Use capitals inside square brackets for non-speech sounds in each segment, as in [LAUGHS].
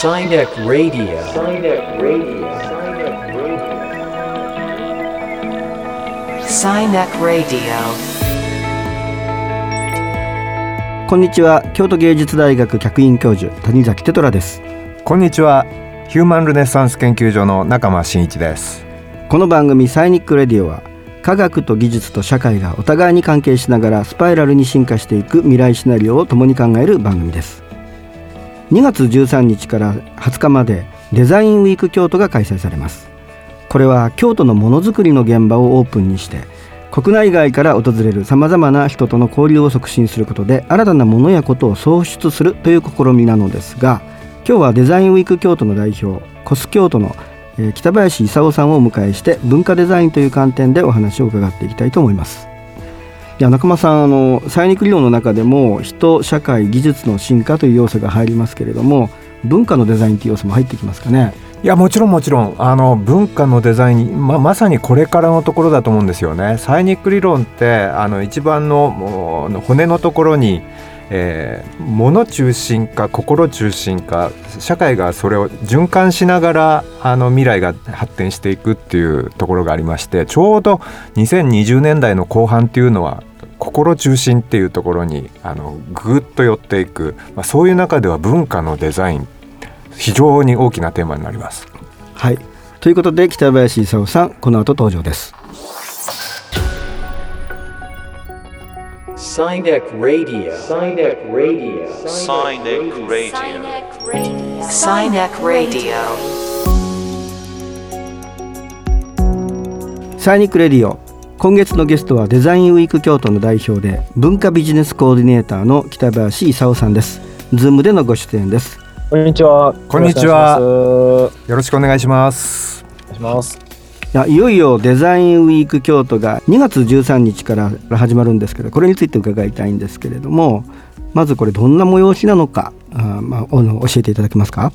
Sinek Radio. Sinek Radio. Sinek Radio. こんにちは京都芸術大学客員教授谷崎テトラですこんにちはヒューマンルネッサンス研究所の中間真一ですこの番組サイニックレディオは科学と技術と社会がお互いに関係しながらスパイラルに進化していく未来シナリオを共に考える番組です2月13日から20日までデザインウィーク京都が開催されます。これは京都のものづくりの現場をオープンにして国内外から訪れるさまざまな人との交流を促進することで新たなものやことを創出するという試みなのですが今日はデザインウィーク京都の代表コス京都の北林勲さんをお迎えして文化デザインという観点でお話を伺っていきたいと思います。いや中間さんあのサイニック理論の中でも人社会技術の進化という要素が入りますけれども文化のデザインという要素も入ってきますかね？いやもちろんもちろん。あの文化のデザインままさにこれからのところだと思うんですよね。サイニック理論ってあの一番のもう骨のところにえー、物中心か心中心か社会がそれを循環しながらあの未来が発展していくっていうところがありましてちょうど2020年代の後半っていうのは心中心っていうところにあのぐーっと寄っていく、まあ、そういう中では文化のデザイン非常に大きなテーマになります。はい。ということで北林勲さんこの後登場です.サイニックレディオ今月のゲストはデザインウィーク京都の代表で文化ビジネスコーディネーターの北林勲さんですズームでのご出演ですこんにちは。こんにちはよろしくお願いします。お願いします。いやいよいよデザインウィーク京都が2月13日から始まるんですけどこれについて伺いたいんですけれどもまずこれどんな催しなのかあー、まあ、あの教えていただけますか？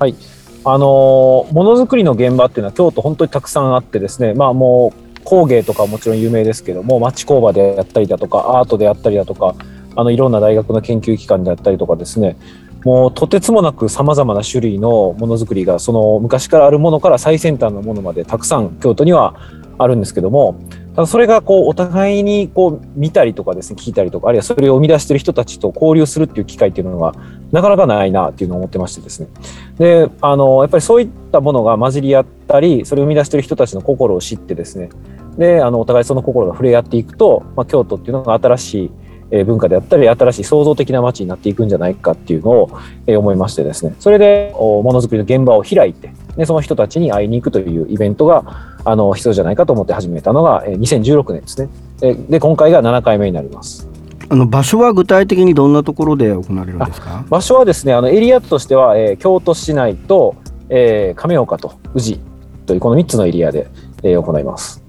はい。あのーものづくりの現場っていうのは京都本当にたくさんあってですね、まあもう工芸とかもちろん有名ですけども、町工場であったりだとか、アートであったりだとか、あのいろんな大学の研究機関であったりとかですね、もうとてつもなく様々な種類のものづくりがその昔からあるものから最先端のものまでたくさん京都にはあるんですけども、ただそれがこうお互いにこう見たりとかですね聞いたりとかあるいはそれを生み出してる人たちと交流するっていう機会っていうのがなかなかないなっていうのを思ってましてですね。であのやっぱりそういったものが混じり合ったりそれを生み出してる人たちの心を知ってですねであのお互いその心が触れ合っていくと、まあ、京都っていうのが新しいえー文化であったり新しい創造的な街になっていくんじゃないかっていうのを、えー思いましてですね。それでおものづくりの現場を開いてでその人たちに会いに行くというイベントがあの必要じゃないかと思って始めたのが、えー2016年ですね。えーで今回が7回目になります。あの場所は具体的にどんなところで行われるんですか？場所はですねあのエリアとしては、えー京都市内と、えー亀岡と宇治というこの3つのエリアで、えー行います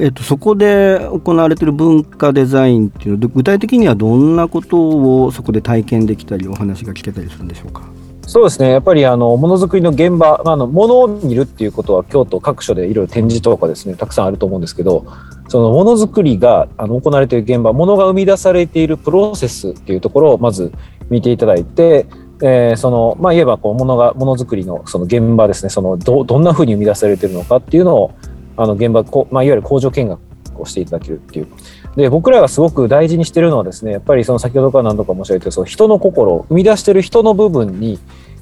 えっと、そこで行われている文化デザインっていうのは具体的にはどんなことをそこで体験できたりお話が聞けたりするんでしょうか？そうですね。やっぱりあのものづくりの現場まああのものを見るっていうことは京都各所でいろいろ展示とかですねたくさんあると思うんですけどそのものづくりがあの行われている現場ものが生み出されているプロセスっていうところをまず見ていただいて、えーそのまあ言えばこうものがものづくりのその現場ですねそのどどんなふうに生み出されているのかっていうのをあの現場こ、まあ、いわゆる工場見学をしていただけるっていう。で僕らがすごく大事にしてるのはですねやっぱりその先ほどから何度か申し上げてその人の心生み出してる人の部分に、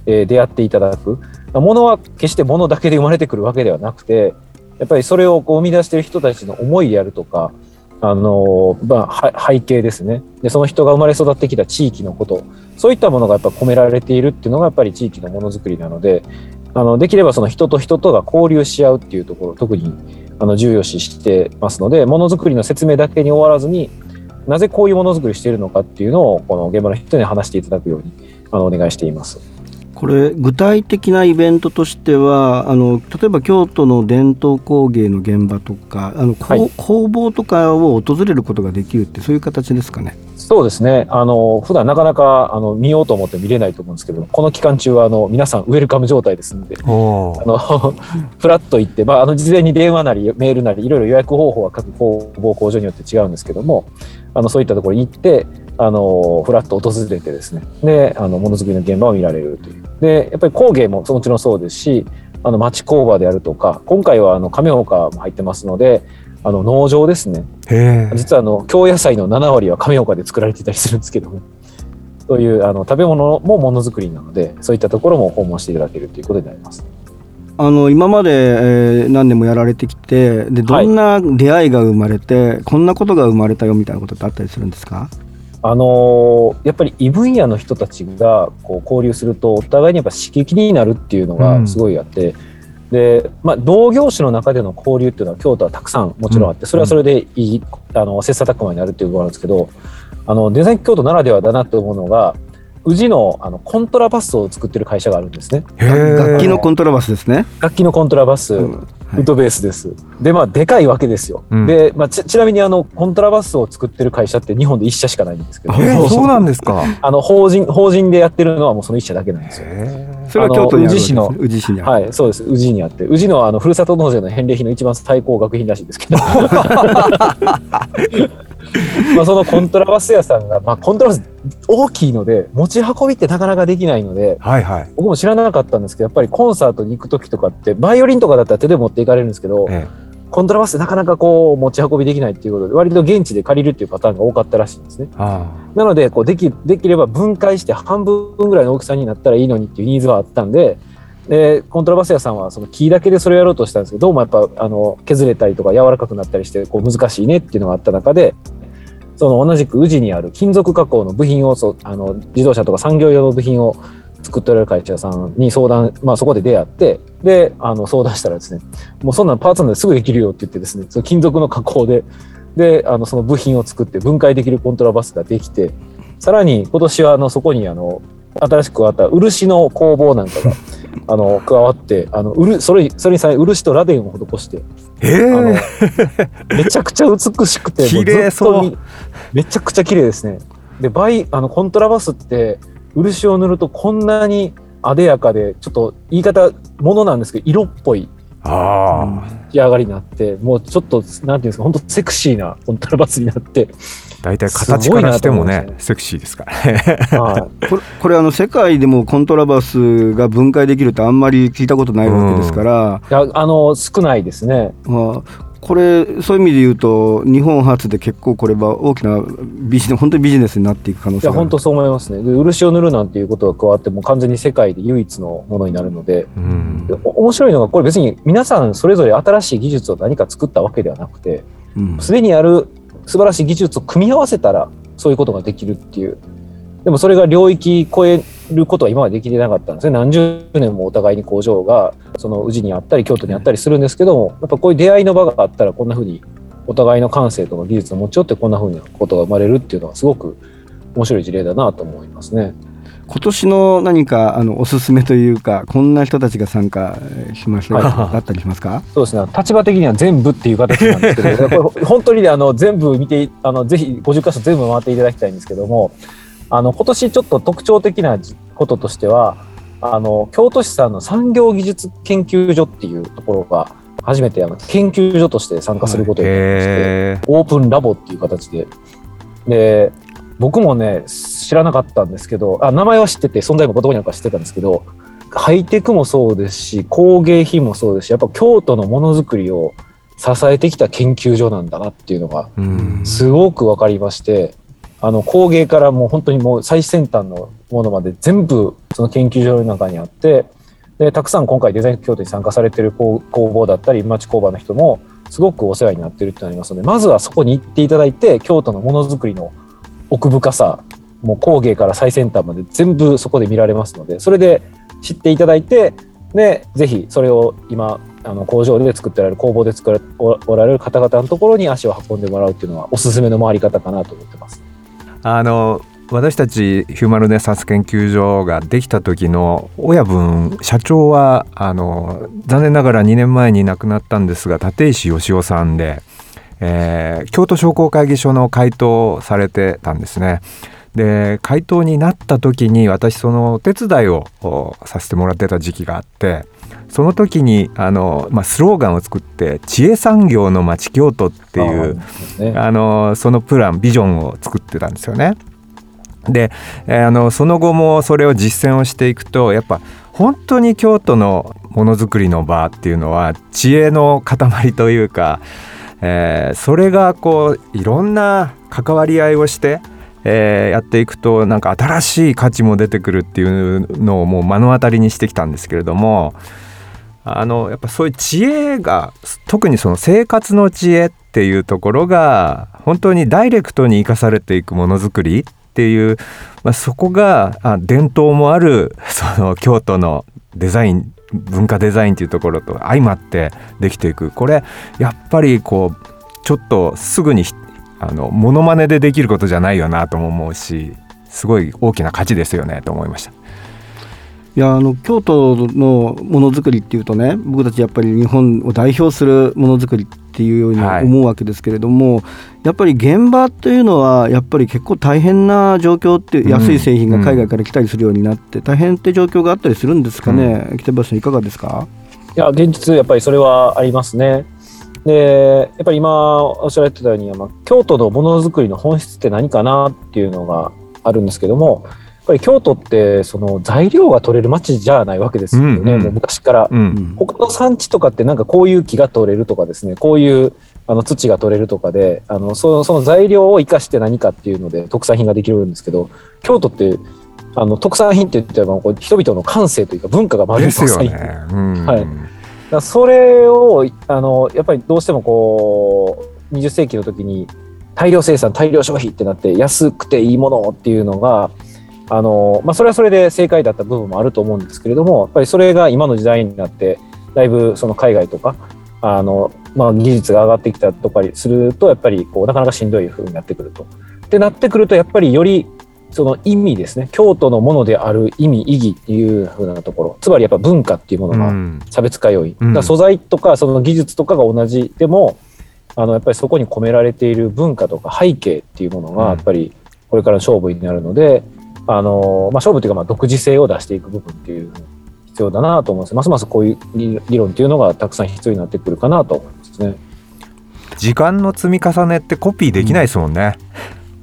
えー出会っていただく。ものは決してものだけで生まれてくるわけではなくてやっぱりそれをこう生み出してる人たちの思いであるとかあのまあ、背景ですね。でその人が生まれ育ってきた地域のこと。そういったものがやっぱ込められているっていうのがやっぱり地域のものづくりなのであのできればその人と人とが交流し合うっていうところ特にあの重要視してますのでものづくりの説明だけに終わらずになぜこういうものづくりしているのかっていうのをこの現場の人に話していただくようにあのお願いしています。これ具体的なイベントとしてはあの例えば京都の伝統工芸の現場とかあの、はい工房とかを訪れることができるってそういう形ですかね？そうですね。あの、普段なかなか、あの、見ようと思って見れないと思うんですけど、この期間中は、あの、皆さんウェルカム状態ですんで、おあの、フラッと行って、まあ、あの、事前に電話なり、メールなり、いろいろ予約方法は各工房工場によって違うんですけども、あの、そういったところに行って、あのフラッと訪れてですね。であのものづくりの現場を見られるという。でやっぱり工芸ももちろんそうですしあの町工場であるとか今回はあの亀岡も入ってますのであの農場ですね。へえ。実はあの京野菜の7割は亀岡で作られていたりするんですけども。そういうあの食べ物もものづくりなのでそういったところも訪問していただけるということになります。あの今まで、えー何年もやられてきてでどんな出会いが生まれて、こんなことが生まれたよみたいなことってあったりするんですか？あのーやっぱり異分野の人たちがこう交流するとお互いにやっぱ刺激になるっていうのがすごいあって、で、まあ、同業種の中での交流っていうのは京都はたくさんもちろんあってそれはそれでいいあの切磋琢磨になるっていうことなんですけどあのデザイン京都ならではだなと思うのが宇治のあのコントラバスを作ってる会社があるんですね。楽器のコントラバスですね。楽器のコントラバス、ウッドベースです。で、まあ、でかいわけですよ。うんで、まあち、ちなみに、あの、コントラバスを作ってる会社って日本で一社しかないんですけど、えーそうなんですかあの、法人、法人でやってるのはもうその一社だけなんですよ。へそれは京都にあるです、ね、宇治市にある。はい、そうです。宇治にあって、宇治のあの、ふるさと納税の返礼品の一番最高額品らしいですけど。[LAUGHS] まあ、そのコントラバス屋さんが、まあ、コントラバス大きいので、持ち運びってなかなかできないので、はいはい。僕も知らなかったんですけど、やっぱりコンサートに行く時とかって、バイオリンとかだったら手で持っていかれるんですけど、えコントラバスってなかなかこう持ち運びできないっていうことで、割と現地で借りるっていうパターンが多かったらしいんですね。えあ。なので、こうできできれば分解して半分ぐらいの大きさになったらいいのにっていうニーズはあったんで、でコントラバス屋さんはその木だけでそれをやろうとしたんですけど、どうもやっぱあの削れたりとか柔らかくなったりしてこう難しいねっていうのがあった中で、その同じく宇治にある金属加工の部品をそあの自動車とか産業用の部品を作っておられる会社さんに相談、まあ、そこで出会ってであの相談したらですねもうそんなパーツなんですぐできるよって言ってですねその金属の加工でであのその部品を作って分解できるコントラバスができてさらに今年はあのそこにあの新しく加わった漆の工房なんかがあの加わってあの漆それそれにさらに漆と螺鈿を施して。めちゃくちゃ美しくて、[LAUGHS] 綺麗そう。めちゃくちゃ綺麗ですね。で、バイ、あの、コントラバスって、漆を塗るとこんなに艶やかで、ちょっと言い方、ものなんですけど、色っぽいあ仕上がりになって、もうちょっと、なんていうんですか、本当セクシーなコントラバスになって、あ大体形からしてもねね。セクシーですから。ねはい。これこれあの世界でもコントラバスが分解できるってあんまり聞いたことないわけですから、いやあの、少ないですね。まあ、これそういう意味で言うと日本初で結構これは大きなビジネス本当にビジネスになっていく可能いや、性がある。本当そう思いますね。で、漆を塗るなんていうことが加わって、もう完全に世界で唯一のものになるので、うん。面白いのが、これ別に皆さんそれぞれ新しい技術を何か作ったわけではなくて、うん。すでにある素晴らしい技術を組み合わせたらそういうことができるっていうでもそれが領域超えることは今までできてなかったんですね何十年もお互いに工場がその宇治にあったり京都にあったりするんですけどもやっぱこういう出会いの場があったらこんなふうにお互いの感性とか技術を持ち寄ってこんなふうなことが生まれるっていうのはすごく面白い事例だなと思いますね。今年の何かあのおすすめというかこんな人たちが参加えーしましたよはい。だったりしますか？そうですね。立場的には全部っていう形なんですけど [LAUGHS] これ本当にねあの全部見てあのぜひ50箇所全部回っていただきたいんですけどもあの今年ちょっと特徴的なこととしてはあの京都市さんの産業技術研究所っていうところが初めてあの研究所として参加することになりまして、へオープンラボっていう形で。で、僕もね、知らなかったんですけど、あ名前は知ってて、存在も言葉になんか知ってたんですけど、ハイテクもそうですし、工芸品もそうですし、やっぱ京都のものづくりを支えてきた研究所なんだなっていうのが、すごく分かりまして、あの工芸からもう本当にもう最先端のものまで全部その研究所の中にあってでたくさん今回デザイン京都に参加されてる工工房だったり町工場の人もすごくお世話になってるってなりますのでまずはそこに行っていただいて京都のものづくりの奥深さもう工芸から最先端まで全部そこで見られますのでそれで知っていただいてでぜひそれを今あの工場で作ってられる工房で作られおられる方々のところに足を運んでもらうっていうのはおすすめの回り方かなと思ってます。あの私たちヒューマルネサス研究所ができた時の親分社長はあの残念ながら2年前に亡くなったんですが立石義雄さんで、えー京都商工会議所の会頭をされてたんですね。で会頭になった時に私そのお手伝いをおさせてもらってた時期があってその時にあの、まあ、スローガンを作って「知恵産業の町京都」っていうね、あのそのプランビジョンを作ってたんですよね。で、えーあのその後もそれを実践をしていくとやっぱ本当に京都のものづくりの場っていうのは知恵の塊というか、えーそれがこういろんな関わり合いをして、えーやっていくとなんか新しい価値も出てくるっていうのをもう目の当たりにしてきたんですけれどもあのやっぱそういう知恵が特にその生活の知恵っていうところが本当にダイレクトに生かされていくものづくりっていう、まあ、そこがあ伝統もあるその京都のデザイン文化デザインっていうところと相まってできていく。これやっぱりこうちょっとすぐにあのモノマネでできることじゃないよなとも思うしすごい大きな価値ですよねと思いました。いやあの京都のものづくりっていうとね僕たちやっぱり日本を代表するものづくりっていうようにはい。思うわけですけれども、やっぱり現場というのはやっぱり結構大変な状況ってうん。安い製品が海外から来たりするようになって大変って状況があったりするんですかね、北林さんいかがですか？いや、現実、やっぱりそれはありますね。で、やっぱり今おっしゃられてたように、まあ、京都のものづくりの本質って何かなっていうのがあるんですけども、やっぱり京都ってその材料が取れる町じゃないわけですよね、うんうん。もう昔から。うん。他の産地とかってなんかこういう木が取れるとかですね、こういうあの土が取れるとかで、あのそのその材料を生かして何かっていうので特産品ができるんですけど、京都ってあの特産品って言ってもこう人々の感性というか文化が丸いですよね。うん。はいだそれをあのやっぱりどうしてもこう20世紀の時に大量生産大量消費ってなって安くていいものっていうのがあの、まあ、それはそれで正解だった部分もあると思うんですけれどもやっぱりそれが今の時代になってだいぶその海外とかあの、まあ、技術が上がってきたとかするとやっぱりこうなかなかしんどい風になってくると。ってなってくるとやっぱりよりその意味ですね。京都のものである意味意義っていう風なところ。つまりやっぱ文化っていうものがうん。差別化要因、うん。だ素材とかその技術とかが同じでもあのやっぱりそこに込められている文化とか背景っていうものうん。がやっぱりこれからの勝負になるので、あのまあ、勝負というかまあ独自性を出していく部分っていう必要だなと思うんです。ますますこういう理理論っていうのがたくさん必要になってくるかなと思いますね。時間の積み重ねってコピーできないですもんね。いや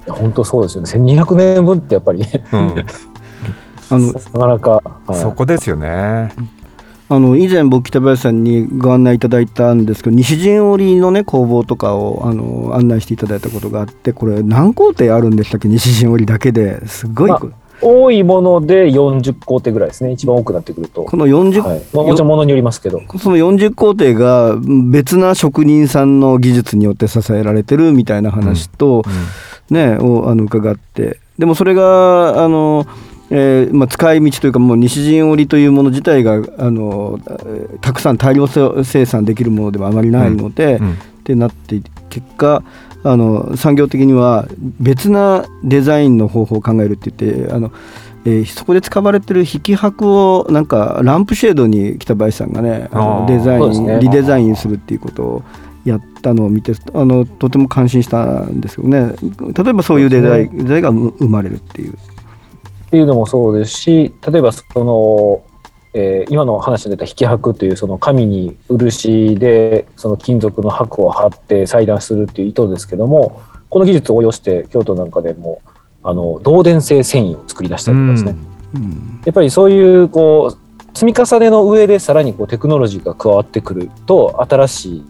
本当そうですよね。1200年分ってやっぱりね。うん、あのなかなか、はい。そこですよね。あの以前僕北林さんにご案内いただいたんですけど西陣織のね工房とかをあの案内していただいたことがあってこれ何工程あるんでしたっけ？西陣織だけで。すごい、まあ多いもので40工程ぐらいですね。一番多くなってくると。この40、はい。まあ、もちろんものによりますけど。その40工程が別な職人さんの技術によって支えられてるみたいな話と、ねをあの伺って。でもそれがあの、えーまあ、使い道というかもう西陣織というもの自体があのえーたくさん大量生産できるものではあまりないので、うんってなって結果あの産業的には別なデザインの方法を考えるって言ってあの、えーそこで使われてる引き箔をなんかランプシェードに北林さんがねデザイン、リデザインするっていうことをやったのを見てあのとても感心したんですよね。例えばそういうデザインデザインが生生まれるっていう。っていうのもそうですし例えばその、えー今の話に出た引き箔というその紙に漆でその金属の箔を貼って裁断するっていう意図ですけどもこの技術を応用して京都なんかでもあの導電性繊維を作り出したりとかですね、うん。やっぱりそういうこう積み重ねの上でさらにこうテクノロジーが加わってくると新しい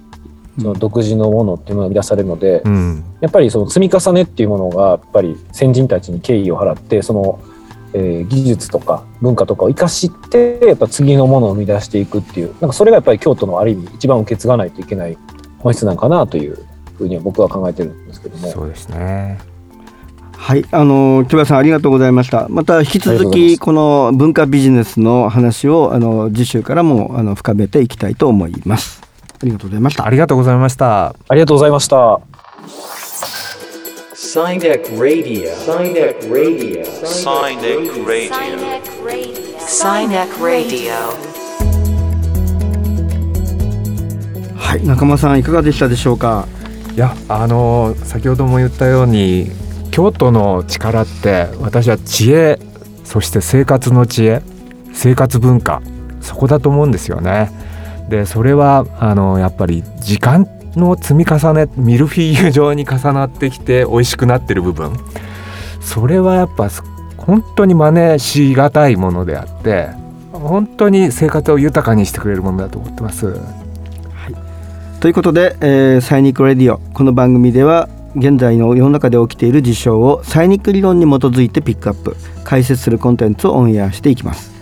その独自のものっていうのが生み出されるので、うんやっぱりその積み重ねっていうものがやっぱり先人たちに敬意を払ってその、えー技術とか文化とかを生かしてやっぱ次のものを生み出していくっていうなんかそれがやっぱり京都のある意味一番受け継がないといけない本質なんかなというふうには僕は考えてるんですけども。そうですね。はい、あの木村さんありがとうございました。また引き続きこの文化ビジネスの話をあの次週からもあの深めていきたいと思います。ありがとうございましたあ。りがとうございました。ありがとうございました。Radio. Radio. Radio. Radio. はい、仲間さんいかがでしたでしょうか？いやあの先ほども言ったように京都の力って私は知恵そして生活の知恵生活文化そこだと思うんですよね。でそれはあのやっぱり時間の積み重ねミルフィーユ状に重なってきて美味しくなってる部分。それはやっぱ本当に真似しがたいものであって本当に生活を豊かにしてくれるものだと思ってます。はい。ということで、えーサイニック・レディオこの番組では現在の世の中で起きている事象をサイニック理論に基づいてピックアップ解説するコンテンツをオンエアしていきます。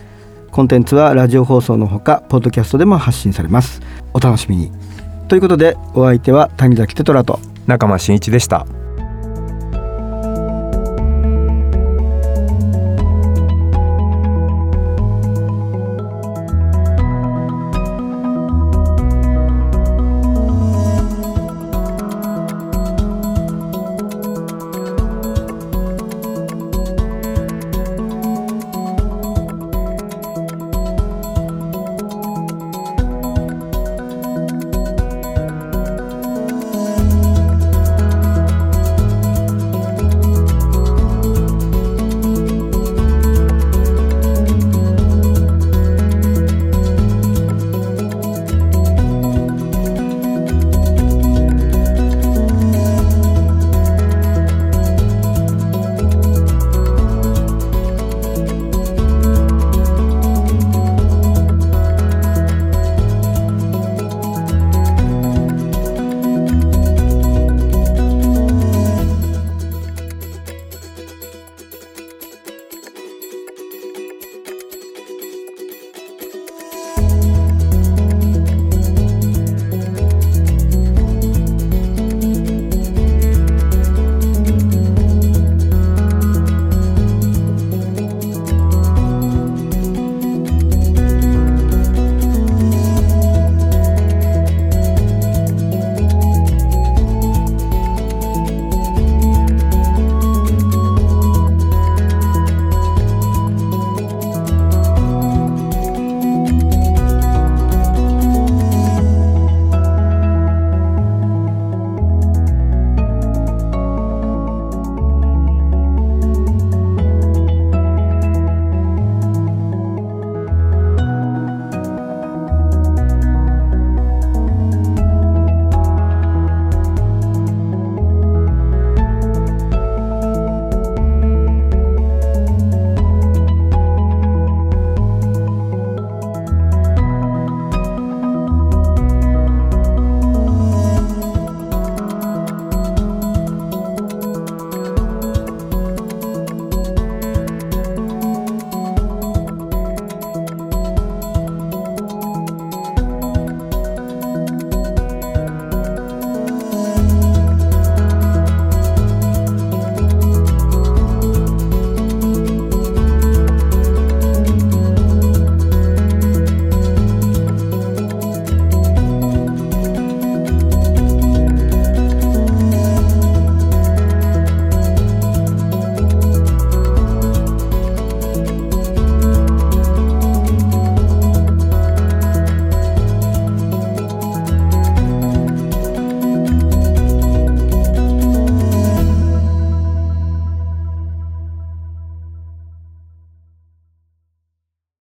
コンテンツはラジオ放送のほかポッドキャストでも発信されますお楽しみにということでお相手は谷崎テトラと中間真一でした。